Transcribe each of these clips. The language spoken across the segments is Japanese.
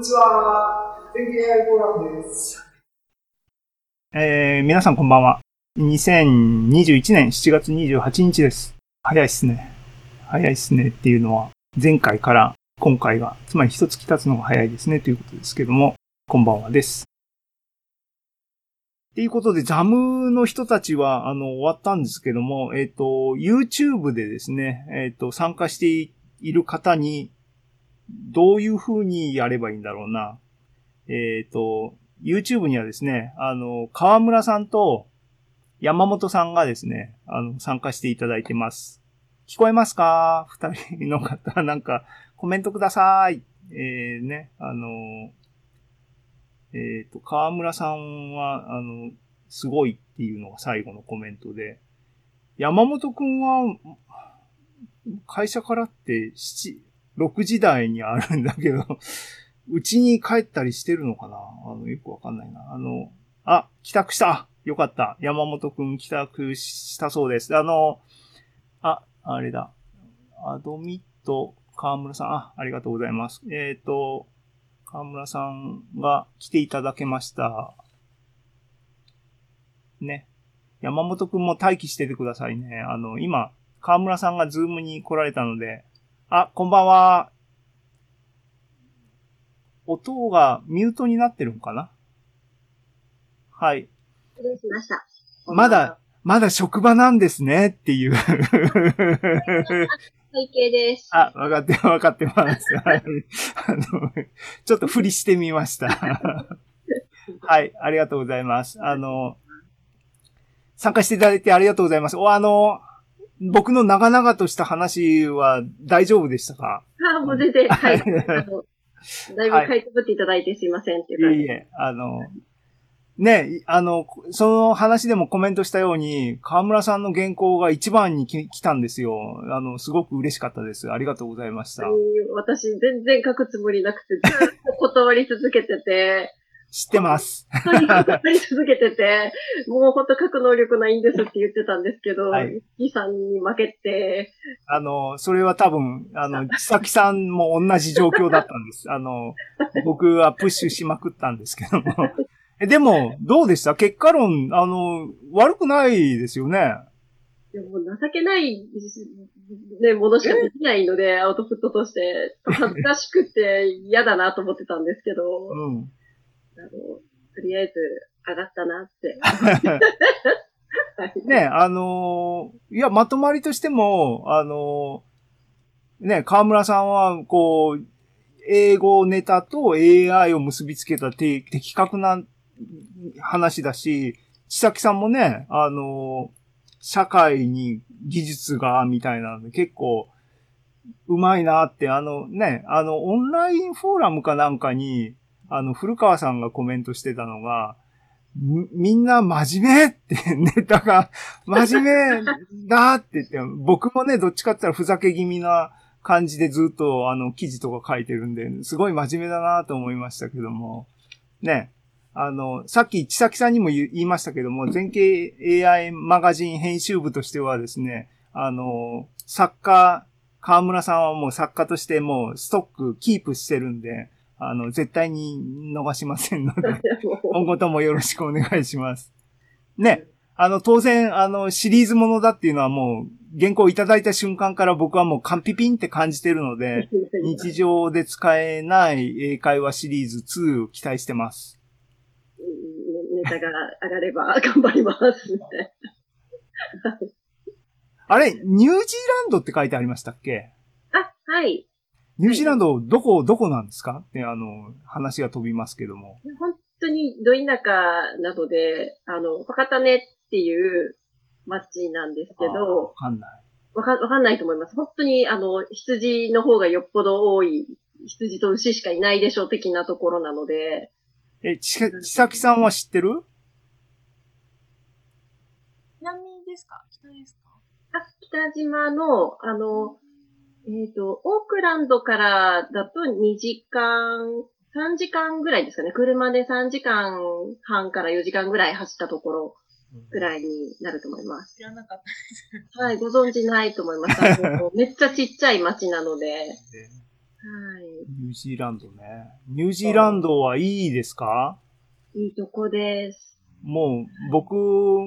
にちは。天気 AI フォーラムです。えー、皆さんこんばんは。2021年7月28日です。早いっすね。早いっすねっていうのは、前回から今回が、つまり一月経つのが早いですねということですけども、こんばんはです。っていうことで、ザムの人たちは、あの、終わったんですけども、えっ、ー、と、YouTube でですね、えっ、ー、と、参加している方に、どういう風にやればいいんだろうな。えっ、ー、と、YouTube にはですね、あの、河村さんと山本さんがですね、あの、参加していただいてます。聞こえますか？二人の方、なんか、コメントください。えー、ね、あの、えっ、ー、と、河村さんは、あの、すごいっていうのが最後のコメントで、山本くんは、会社からって7、6時台にあるんだけど、うちに帰ったりしてるのかな？あの、よくわかんないな。あの、あ、帰宅したよかった。山本くん帰宅したそうです。あの、あ、あれだ。アドミット、河村さん、あ、ありがとうございます。えっ、ー、と、河村さんが来ていただけました。ね。山本くんも待機しててくださいね。あの、今、河村さんがズームに来られたので、あ、こんばんは。音がミュートになってるんかな？はい。失礼しました。まだ、まだ職場なんですね？っていう 背景です。あ、わかって、わかってます。はい。あの、ちょっと振りしてみました。はい、ありがとうございます。あの、参加していただいてありがとうございます。お、あの、僕の長々とした話は大丈夫でしたか？あ、もう全然、はい。だいぶ書いてぶっていただいてすいませんっていう感じ。いえいえ、あの、ね、あの、その話でもコメントしたように、河村さんの原稿が一番に来たんですよ。あの、すごく嬉しかったです。ありがとうございました。私、全然書くつもりなくて、ずっと断り続けてて、知ってます。やり続けてて、もうほんと書く能力ないんですって言ってたんですけど、はい、キさんに負けて。あの、それは多分、あの、千崎さんも同じ状況だったんです。あの、僕はプッシュしまくったんですけども。でも、どうでした？結果論、あの、悪くないですよね。でも情けない、ね、ものしかできないので、アウトプットとして、恥ずかしくて嫌だなと思ってたんですけど。うん。あの、とりあえず上がったなって。ね、あのー、いや、まとまりとしても、あのー、ね、河村さんは、こう、英語ネタと AI を結びつけた的確な話だし、千崎さんもね、あのー、社会に技術が、みたいなので、結構、うまいなって、あのね、あの、オンラインフォーラムかなんかに、あの、古川さんがコメントしてたのが、みんな真面目って ネタが真面目だって言って、僕もね、どっちかって言ったらふざけ気味な感じでずっとあの記事とか書いてるんで、すごい真面目だなと思いましたけども、ね、あの、さっき千崎さんにも言いましたけども、全景 AI マガジン編集部としてはですね、あの、作家、河村さんはもう作家としてもうストックキープしてるんで、あの、絶対に逃しませんので、今後ともよろしくお願いします。ね。あの、当然、あの、シリーズものだっていうのはもう、原稿いただいた瞬間から僕はもうカンピピンって感じてるので、日常で使えない英会話シリーズ2を期待してます。ネタが上がれば頑張ります。あれ、ニュージーランドって書いてありましたっけ？あ、はい。ニュージーランド、どこ、どこなんですか？って、あの、話が飛びますけども。本当にど田舎などで、あの、博多根っていう町なんですけど。わかんない。わかわかんないと思います。本当に、あの、羊の方がよっぽど多い、羊と牛しかいないでしょう的なところなので。え、ち、ちさきさんは知ってる？南ですか？北ですか？あ、北島の、あの、えっ、ー、と、オークランドからだと2時間、3時間ぐらいですかね。車で3時間半から4時間ぐらい走ったところぐらいになると思います。知らなかったです。はい、ご存知ないと思います。めっちゃちっちゃい町なので。ニュージーランドね。ニュージーランドはいいですか？いいとこです。もう、僕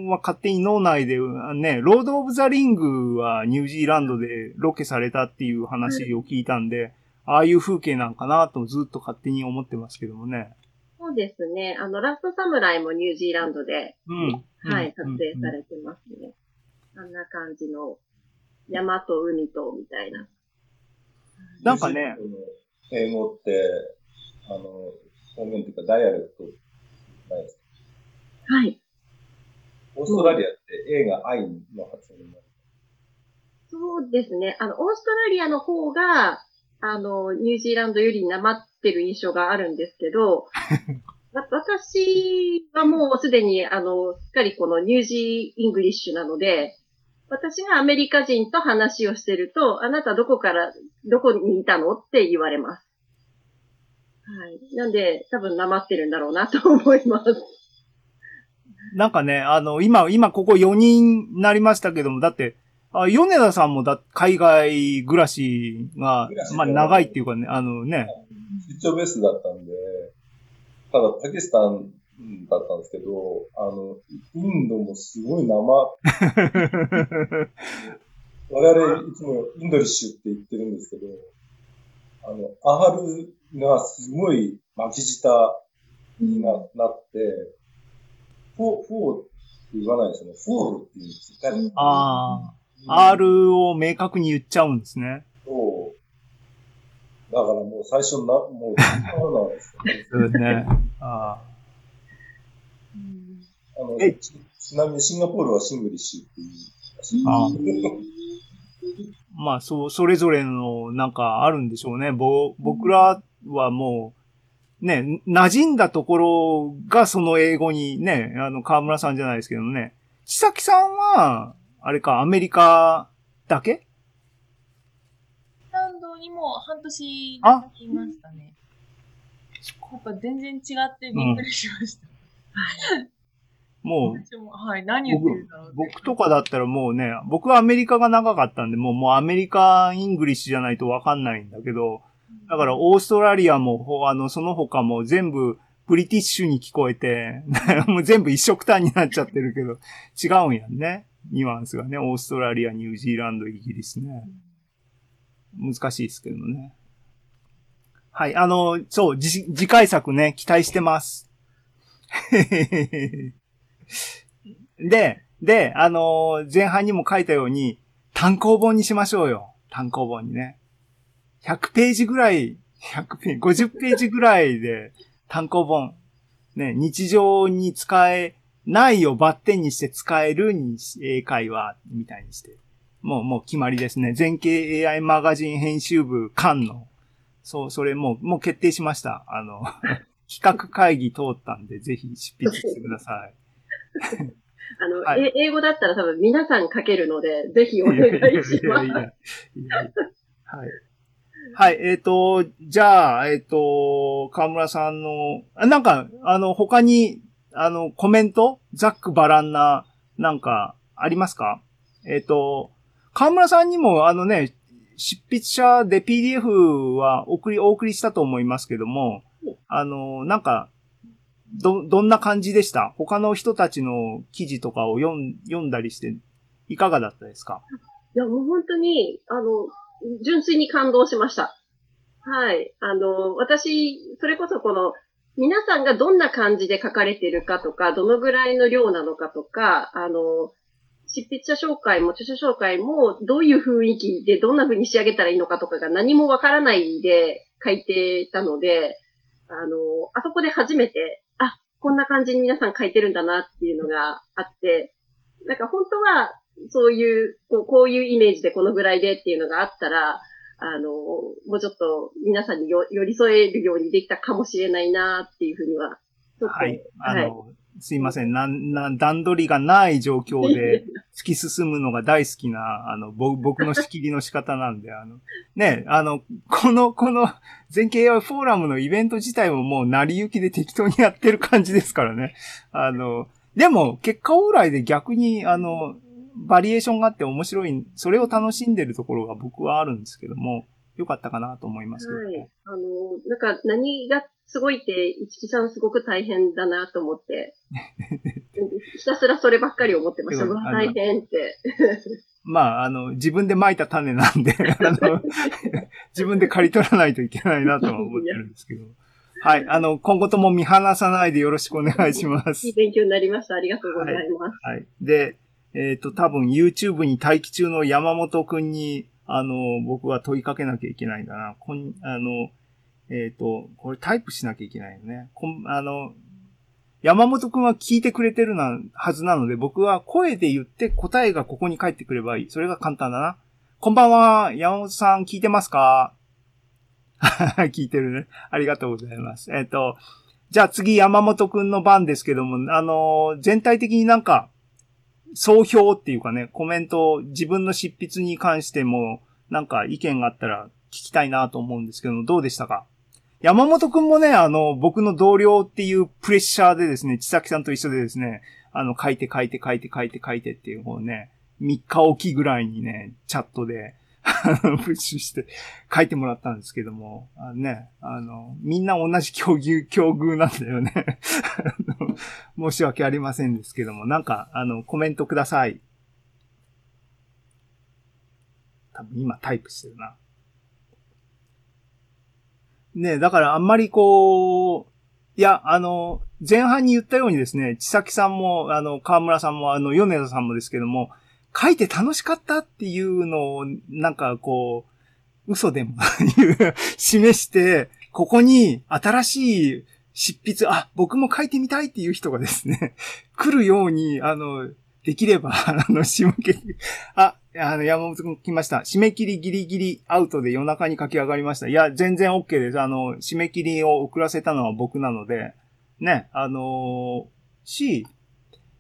は勝手に脳内で、ね、ロード・オブ・ザ・リングはニュージーランドでロケされたっていう話を聞いたんで、ああいう風景なんかなとずっと勝手に思ってますけどもね。そうですね。あの、ラストサムライもニュージーランドで、うん。はい、うん撮影されてますね。あんな感じの山と海とみたいな。なんかね、英語って、あの、方言っていうか dialect ないですかはい。オーストラリアって A が I の発音になる。そうですね。あの、オーストラリアの方が、あの、ニュージーランドよりなまってる印象があるんですけど、わ私はもうすでに、あの、すっかりこのニュージー English なので、私がアメリカ人と話をしてると、あなたどこから、どこにいたのって言われます。はい。なんで、多分なまってるんだろうなと思います。なんかね、あの、今、今ここ4人になりましたけども、だって、あ米田さんもだ、海外暮らしがまあ長いっていうかね、あのね、出張ベースだったんで、ただパキスタンだったんですけど、あの、インドもすごい生、我々いつも Indlish って言ってるんですけど、あの、 R がすごい巻き舌にななって、フォー、フォーって言わないですよね。 four って言うんですよ。ああ、R を明確に言っちゃうんですね。そう。だからもう最初な、もう、そうなんですよね。そうですね。ああのえちちなみにシンガポールは Singlish っていうらしい。あまあ、そう、それぞれのなんかあるんでしょうね。ぼ、僕らはもう、ね、馴染んだところがその英語にね、あの、河村さんじゃないですけどね。千崎さんは、あれか、アメリカだけ？ランドにも半年いましたね。やっぱ全然違ってびっくりしました。もう、私もはい、何言ってるんだろう。僕とかだったらもうね、僕はアメリカが長かったんで、もう、もうアメリカ English じゃないとわかんないんだけど、だからオーストラリアも、あの、その他も全部 British に聞こえて、もう全部一緒くたになっちゃってるけど、違うんやんね。ニュアンスがね、オーストラリア、ニュージーランド、イギリスね。難しいですけどね。はい、あの、そう、次次回作ね、期待してます。で、で、あの前半にも書いたように、単行本にしましょうよ。単行本にね。100ページぐらい、100ページ、50ページぐらいで単行本。ね、日常に使えないをバッテンにして使えるに英会話みたいにして。もう、もう決まりですね。全景 AI マガジン編集部間の。そう、それもう、もう決定しました。あの、企画会議通ったんで、ぜひ執筆してください。あの、はいえ英語だったら多分皆さん書けるので、ぜひお願いします。いやいやいやいやはい。はい、えっ、と、じゃあ、えっ、と、河村さんの、あなんか、あの、他に、あの、コメント？ざっくばらんな、なんか、ありますか？えっ、と、河村さんにも、あのね、執筆者で PDF は送り、お送りしたと思いますけども、あの、なんか、ど、どんな感じでした？他の人たちの記事とかを読ん読んだりして、いかがだったですか？いや、もう本当に、あの、純粋に感動しました。はい。あの、私、それこそこの、皆さんがどんな感じで書かれてるかとか、どのぐらいの量なのかとか、あの、執筆者紹介も著書紹介も、どういう雰囲気でどんな風に仕上げたらいいのかとかが何もわからないで書いてたので、あの、あそこで初めて、あ、こんな感じに皆さん書いてるんだなっていうのがあって、なんか本当は、そういう、こうこういうイメージでこのぐらいでっていうのがあったら、あの、もうちょっと皆さんによ寄り添えるようにできたかもしれないなっていうふうには、はい。あはいの、すいません。なん、なん、段取りがない状況で 突き進むのが大好きな、あの、ぼ僕の仕切りの仕方なんで、あの、ね、あの、この、この、全景 AI フォーラムのイベント自体ももう成り行きで適当にやってる感じですからね。あの、でも、結果オーライで逆に、あの、バリエーションがあって面白い、それを楽しんでるところが僕はあるんですけども、良かったかなと思いますけど、はい。あの、なんか何がすごいって、一木さんすごく大変だなと思って、ひたすらそればっかり思ってました。大変って。まあ、あの、自分で蒔いた種なんで、あの、自分で刈り取らないといけないなとは思ってるんですけど。はい。あの、今後とも見放さないでよろしくお願いしますいい。勉強になりました。ありがとうございます。はい。で、えっ、と、多分 YouTube に待機中の山本くんに、あの、僕は問いかけなきゃいけないんだな。こん、あの、えっ、と、これタイプしなきゃいけないよね。こん、あの、山本くんは聞いてくれてるな、はずなので、僕は声で言って答えがここに返ってくればいい。それが簡単だな。こんばんは、山本さん聞いてますか？聞いてるね。ありがとうございます。えっ、と、じゃあ次山本くんの番ですけども、あの、全体的になんか、総評っていうかね、コメント、自分の執筆に関しても、なんか意見があったら聞きたいなと思うんですけど、どうでしたか？山本くんもね、あの、僕の同僚っていうプレッシャーでですね、千崎さんと一緒でですね、あの、書いて書いて書いて書いて書いてっていう、方ね、3日おきぐらいにね、チャットで、プッシュして書いてもらったんですけども、あのね、あの、みんな同じ境遇、境遇なんだよね。申し訳ありませんですけども、なんか、あの、コメントください。多分今タイプしてるな。ねだからあんまりこう、いや、あの、前半に言ったようにですね、千崎さんも、あの、河村さんも、あの、米田さんもですけども、書いて楽しかったっていうのを、なんかこう、嘘でも示して、ここに新しい執筆、あ、僕も書いてみたいっていう人がですね、来るように、あの、できれば、あの、締め切り、あ、あの、山本くん来ました。締め切りギリギリアウトで夜中に駆け上がりました。いや、全然 OK です。あの、締め切りを遅らせたのは僕なので、ね、あのし、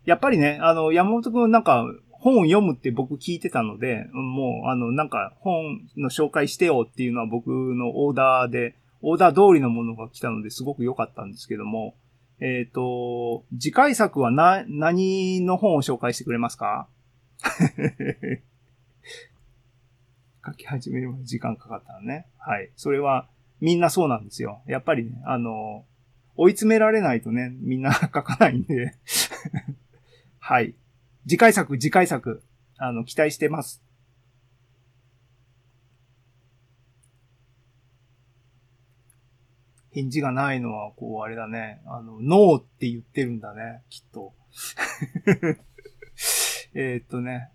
やっぱりね、あの、山本くんなんか、本を読むって僕聞いてたので、もう、あの、なんか、本の紹介してよっていうのは僕のオーダーで、オーダー通りのものが来たのですごく良かったんですけども、えっ、と、次回作はな、何の本を紹介してくれますか？書き始めるまで時間かかったのね。はい。それは、みんなそうなんですよ。やっぱりね、あの、追い詰められないとね、みんな 書かないんで。はい。次回作、次回作、あの、期待してます。返事がないのは、こう、あれだね。あの、ノーって言ってるんだね、きっと。えっとね。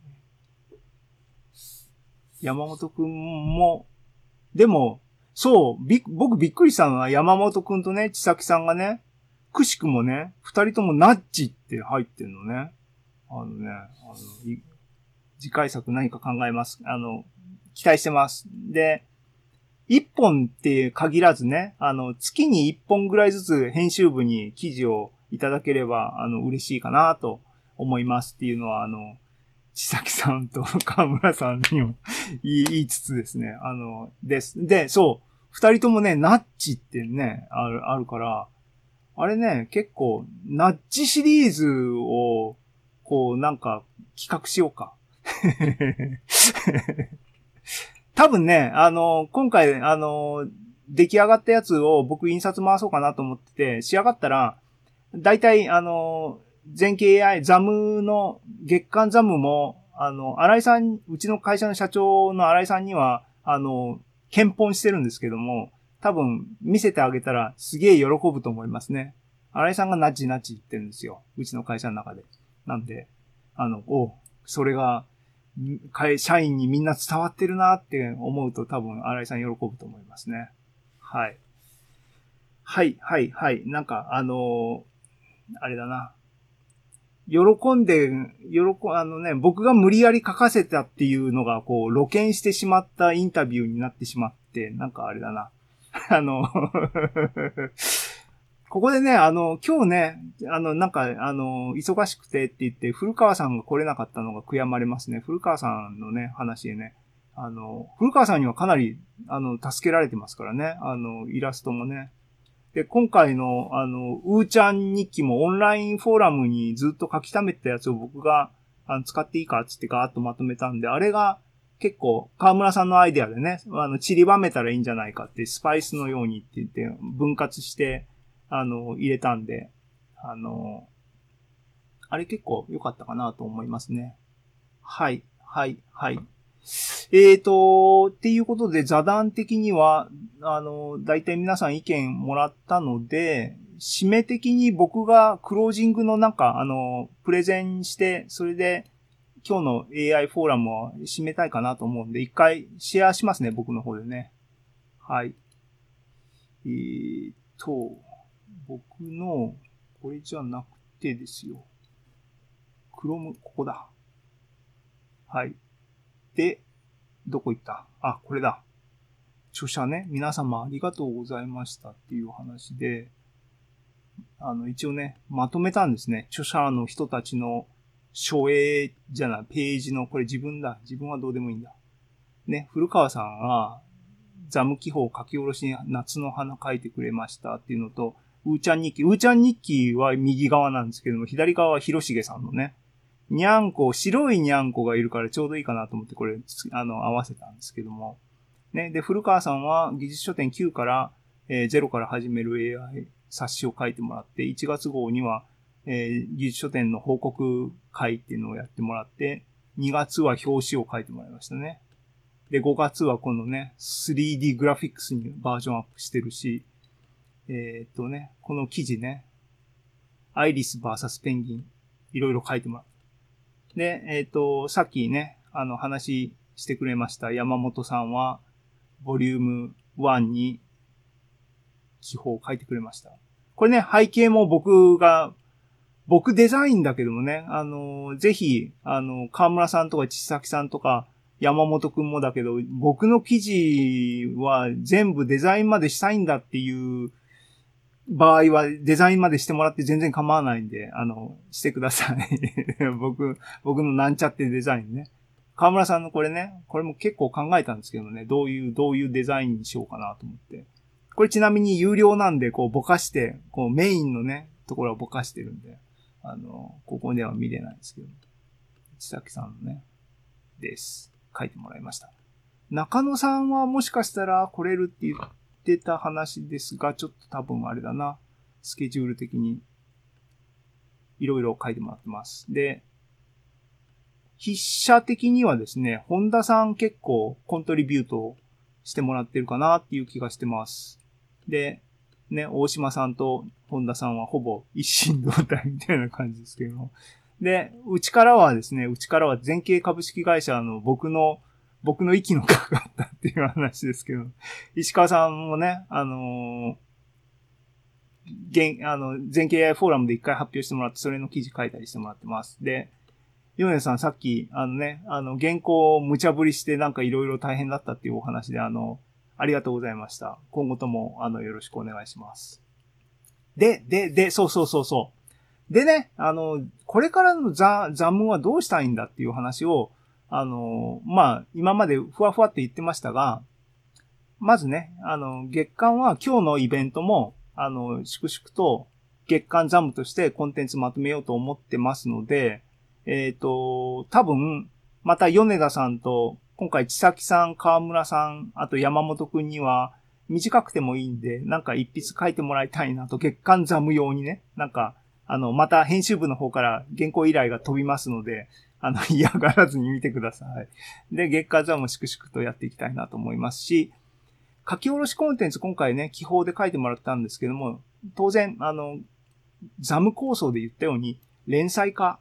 山本くんも、でも、そう、び、僕びっくりしたのは山本くんとね、千崎さんがね、くしくもね、二人ともナッジって入ってるのね。あのね、あの、次回作何か考えます。あの、期待してます。で、一本って限らずね、あの、月に一本ぐらいずつ編集部に記事をいただければ、あの、嬉しいかなと思いますっていうのは、あの、千崎さんと河村さんにも 言いつつですね、あの、です。で、そう、二人ともね、ナッチってね、ある、あるから、あれね、結構、ナッチシリーズを、こう、なんか、企画しようか。多分ね、あの、今回、あの、出来上がったやつを僕印刷回そうかなと思ってて、仕上がったら、だいたい、あの、全景 AI、ザムの、月間ザムも、あの、新井さん、うちの会社の社長の新井さんには、あの、検本してるんですけども、多分見せてあげたらすげえ喜ぶと思いますね。新井さんがナッチナッチ言ってるんですよ。うちの会社の中で。なんで、あの、おそれが、社員にみんな伝わってるなって思うと多分新井さん喜ぶと思いますね。はい。はい、はい、はい。なんか、あのーあれだな。喜んで、喜、あのね、僕が無理やり書かせたっていうのが、こう、露見してしまったインタビューになってしまって、なんかあれだな。あの、ここでね、あの、今日ね、あの、なんか、あの、忙しくてって言って、古川さんが来れなかったのが悔やまれますね。古川さんのね、話でね。あの、古川さんにはかなり、あの、助けられてますからね。あの、イラストもね。で、今回の、あの、うーちゃん日記もオンラインフォーラムにずっと書き溜めたやつを僕が、あの、使っていいかっつってガーッとまとめたんで、あれが、結構、河村さんのアイデアでね、あの、散りばめたらいいんじゃないかって、スパイスのようにって言って、分割して、あの、入れたんで、あの、あれ結構良かったかなと思いますね。はい、はい、はい。えーと、っていうことで、座談的には、あの、大体皆さん意見もらったので、締め的に僕がクロージングのなんか、あの、プレゼンして、それで今日の AI フォーラムを締めたいかなと思うんで、一回シェアしますね、僕の方でね。はい。えーと、僕の、これじゃなくてですよ。クロム、ここだ。はい。で、どこ行った？あ、これだ。著者ね、皆様ありがとうございましたっていう話で、あの、一応ね、まとめたんですね。著者の人たちの書影じゃない、ページの、これ自分だ。自分はどうでもいいんだ。ね、古川さんが、ザム記法書き下ろしに夏の花書いてくれましたっていうのと、うーちゃん日記。うーちゃん日記は右側なんですけども、左側は広重さんのね、にゃんこ、白いにゃんこがいるからちょうどいいかなと思ってこれ、あの、合わせたんですけども。ね。で、古川さんは技術書店9から、えー0から始める AI 冊子を書いてもらって、1月号には、えー技術書店の報告会っていうのをやってもらって、2月は表紙を書いてもらいましたね。で、5月はこのね、3D グラフィックスにバージョンアップしてるし、えーっとね、この記事ね、アイリス VS ペンギン、いろいろ書いてもらった。で、えっ、と、さっきね、あの話してくれました山本さんは、ボリューム1に記法を書いてくれました。これね、背景も僕が、僕デザインだけどもね、あの、ぜひ、あの、河村さんとか千崎さんとか、山本くんもだけど、僕の記事は全部デザインまでしたいんだっていう場合はデザインまでしてもらって全然構わないんで、あの、してください。僕、僕のなんちゃってデザインね。河村さんのこれね、これも結構考えたんですけどね、どういう、どういうデザインにしようかなと思って。これちなみに有料なんで、こうぼかして、こうメインのね、ところはぼかしてるんで、あの、ここでは見れないんですけど。千崎さんのね、です。書いてもらいました。中野さんはもしかしたら来れるって言ってた話ですが、ちょっと多分あれだな。スケジュール的にいろいろ書いてもらってます。で、筆者的にはですね、本田さん結構コントリビュートしてもらってるかなっていう気がしてます。で、ね、大島さんと本田さんはほぼ一心同体みたいな感じですけども。で、うちからはですね、うちからは全景株式会社の僕の、僕の息のかかったっていう話ですけど、石川さんもね、あのー現、あの、全景 AI フォーラムで一回発表してもらって、それの記事書いたりしてもらってます。で、ヨネさんさっき、あのね、あの、原稿を無茶ぶりしてなんかいろいろ大変だったっていうお話で、あの、ありがとうございました。今後とも、あの、よろしくお願いします。で、で、で、そうそうそうそう。でね、あの、これからのザ、ザムはどうしたいんだっていう話を、あの、まあ、今までふわふわって言ってましたが、まずね、あの、月間は今日のイベントも、あの、粛々と月間ザムとしてコンテンツまとめようと思ってますので、えっ、と、多分、また米田さんと、今回千崎さん、河村さん、あと山本くんには、短くてもいいんで、なんか一筆書いてもらいたいなと、月間ザム用にね、なんか、あの、また編集部の方から原稿依頼が飛びますので、あの、嫌がらずに見てください。で、月間ザム粛々とやっていきたいなと思いますし、書き下ろしコンテンツ今回ね、記法で書いてもらったんですけども、当然、あの、ザム構想で言ったように、連載化、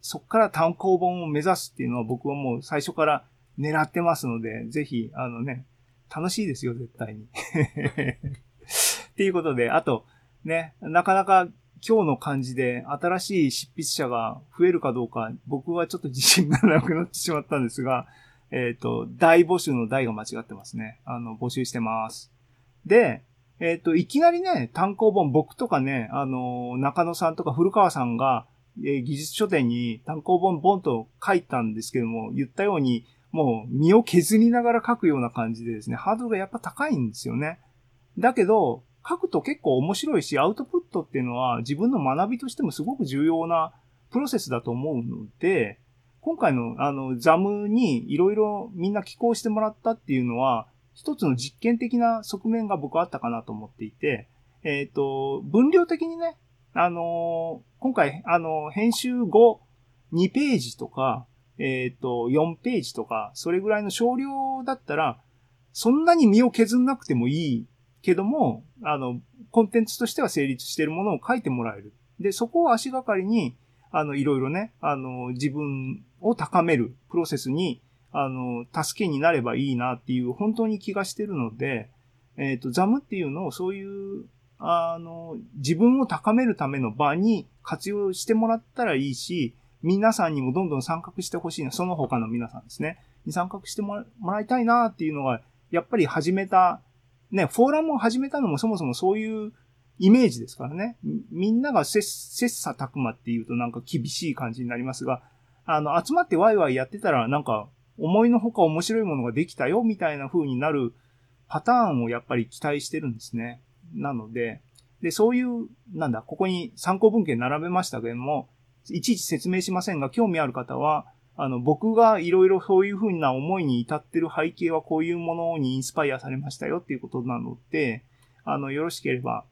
そっから単行本を目指すっていうのは僕はもう最初から狙ってますので、ぜひ、あのね、楽しいですよ、絶対に。っていうことで、あと、ね、なかなか今日の感じで新しい執筆者が増えるかどうか、僕はちょっと自信がなくなってしまったんですが、えっ、と、大募集の大が間違ってますね。あの、募集してます。で、えっ、と、いきなりね、単行本、僕とかね、あの、中野さんとか古川さんが、え技術書店に単行本ボンと書いたんですけども、言ったように、もう身を削りながら書くような感じでですね、ハードルがやっぱ高いんですよね。だけど、書くと結構面白いし、アウトプットっていうのは自分の学びとしてもすごく重要なプロセスだと思うので、今回のあの、ザムにいろいろみんな寄稿してもらったっていうのは、一つの実験的な側面が僕はあったかなと思っていて、えっ、と、分量的にね、あのー今回、あの、編集後、2ページとか、えっ、と、4ページとか、それぐらいの少量だったら、そんなに身を削んなくてもいいけども、あの、コンテンツとしては成立しているものを書いてもらえる。で、そこを足がかりに、あの、いろいろね、あの、自分を高めるプロセスに、あの、助けになればいいなっていう、本当に気がしてるので、えっ、と、ザムっていうのをそういう、あの、自分を高めるための場に活用してもらったらいいし、皆さんにもどんどん参画してほしいな、その他の皆さんですね。に参画してもらもらいたいなっていうのが、やっぱり始めた、ね、フォーラムを始めたのもそもそもそういうイメージですからね。みんなが切切磋琢磨っていうとなんか厳しい感じになりますが、あの、集まってワイワイやってたらなんか思いのほか面白いものができたよみたいな風になるパターンをやっぱり期待してるんですね。なので、で、そういう、なんだ、ここに参考文献並べましたけども、いちいち説明しませんが、興味ある方は、あの、僕がいろいろそういうふうな思いに至ってる背景はこういうものにインスパイアされましたよっていうことなので、あの、よろしければ、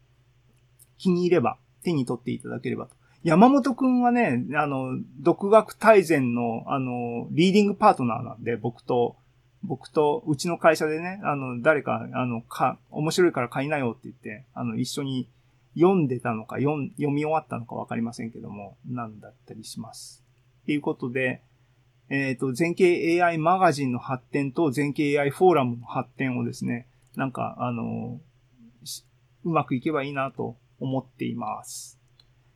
気に入れば手に取っていただければと。山本くんはね、あの、独学大全の、あの、リーディングパートナーなんで、僕と、僕と、うちの会社でね、あの、誰か、あの、か、面白いから買いなよって言って、あの、一緒に読んでたのか、読読み終わったのかわかりませんけども、なんだったりします。っていうことで、えっ、と、全景 AI マガジンの発展と全景 AI フォーラムの発展をですね、なんか、あの、しうまくいけばいいなと思っています。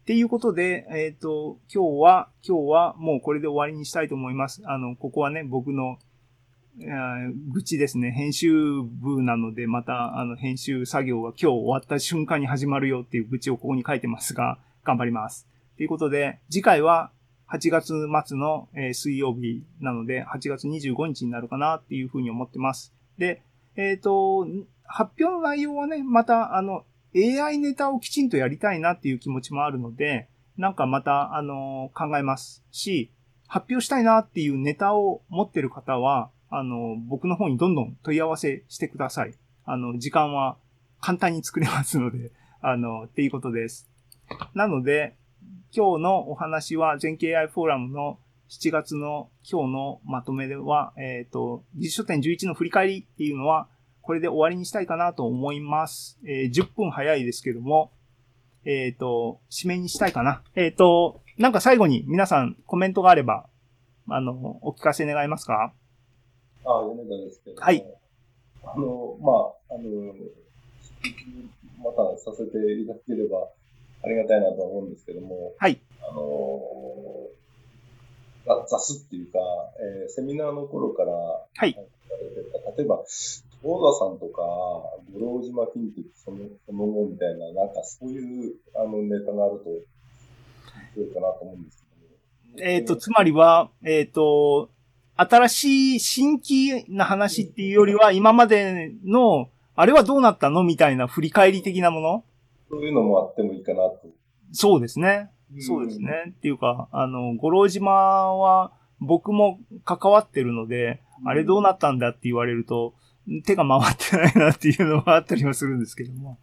っていうことで、えっ、と、今日は、今日はもうこれで終わりにしたいと思います。あの、ここはね、僕の、えー愚痴ですね。編集部なので、また、あの、編集作業が今日終わった瞬間に始まるよっていう愚痴をここに書いてますが、頑張ります。ということで、次回は8月末の、え水曜日なので、8月25日になるかなっていうふうに思ってます。で、えっ、と、発表の内容はね、また、あの、AI ネタをきちんとやりたいなっていう気持ちもあるので、なんかまた、あの、考えますし、発表したいなっていうネタを持ってる方は、あの、僕の方にどんどん問い合わせしてください。あの、時間は簡単に作れますので、あの、っていうことです。なので、今日のお話は、全景 AI フォーラムの7月の今日のまとめでは、えっ、と、実書店11の振り返りっていうのは、これで終わりにしたいかなと思います。えー10分早いですけども、えっ、と、締めにしたいかな。えっ、と、なんか最後に皆さんコメントがあれば、あの、お聞かせ願えますか？あ、米田ですけども。はい。あの、まあ、あの、またさせていただければありがたいなとは思うんですけども、はい。あの、ざ雑っていうか、えーセミナーの頃から、はい例えば、東田さんとか、五郎島金時そのその後みたいな、なんかそういうあのネタがあると、面白いかなと思うんですけども。えっ、と、つまりは、えっ、と、新しい新規な話っていうよりは、今までの、あれはどうなったのみたいな振り返り的なものそういうのもあってもいいかなと。そうですね。そうですね。っていうか、あの、五郎島は僕も関わってるので、あれどうなったんだって言われると、手が回ってないなっていうのはあったりはするんですけども。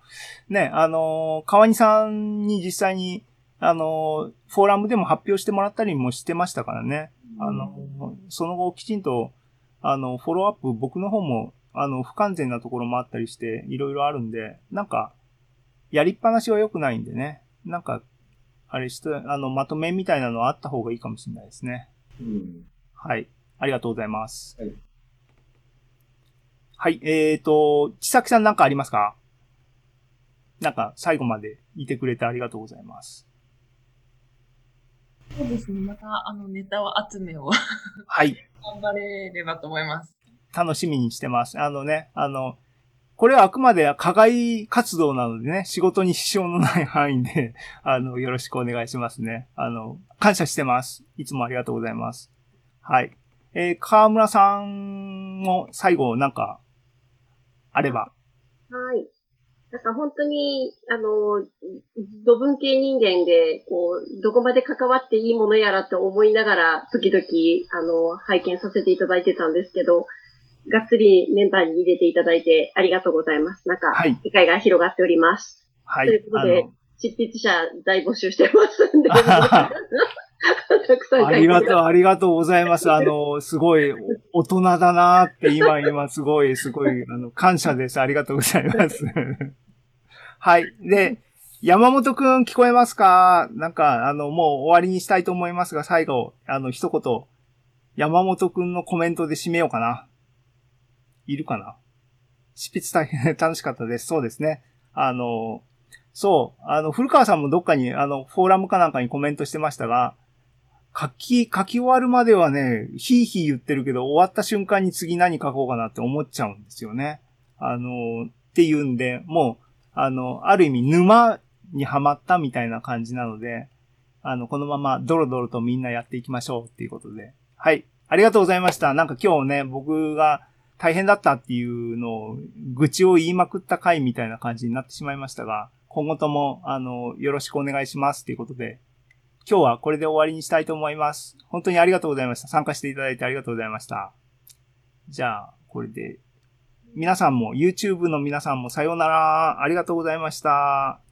ね、あの、川西さんに実際に、あの、フォーラムでも発表してもらったりもしてましたからね。あの、その後きちんと、あの、フォローアップ僕の方も、あの、不完全なところもあったりして、いろいろあるんで、なんか、やりっぱなしは良くないんでね。なんか、あれして、あの、まとめみたいなのはあった方がいいかもしれないですね。うん。はい。ありがとうございます。はい。はい。えーと、千崎さんなんかありますか？なんか、最後までいてくれてありがとうございます。そうですね。また、あの、ネタを集めをはい。頑張れればと思います。楽しみにしてます。あのね、あの、これはあくまで課外活動なのでね、仕事に支障のない範囲で、あの、よろしくお願いしますね。あの、感謝してます。いつもありがとうございます。はい。えー、河村さんも最後なんか、あれば。はい。なんか本当に、あの、土文系人間で、こう、どこまで関わっていいものやらと思いながら、時々、あの、拝見させていただいてたんですけど、がっつりメンバーに入れていただいてありがとうございます。なんか、はい世界が広がっております。はい。ということで執筆者大募集してますんで。たくさんありがとう、う。ありがとうございます。あの、すごい、お大人だなって、今、今、すごい、すごい、あの、感謝です。ありがとうございます。はい。で、山本くん聞こえますか？なんか、あの、もう終わりにしたいと思いますが、最後、あの、一言、山本くんのコメントで締めようかな。いるかな？執筆大変楽しかったです。そうですね。あの、そう、あの、古川さんもどっかに、あの、フォーラムかなんかにコメントしてましたが、書き、書き終わるまではね、ひいひい言ってるけど、終わった瞬間に次何書こうかなって思っちゃうんですよね。あの、っていうんで、もう、あの、ある意味沼にはまったみたいな感じなので、あの、このままドロドロとみんなやっていきましょうっていうことで。はい。ありがとうございました。なんか今日ね、僕が大変だったっていうのを、愚痴を言いまくった回みたいな感じになってしまいましたが、今後とも、あの、よろしくお願いしますっていうことで、今日はこれで終わりにしたいと思います。本当にありがとうございました。参加していただいてありがとうございました。じゃあ、これで、皆さんも、YouTube の皆さんもさようなら。ありがとうございました。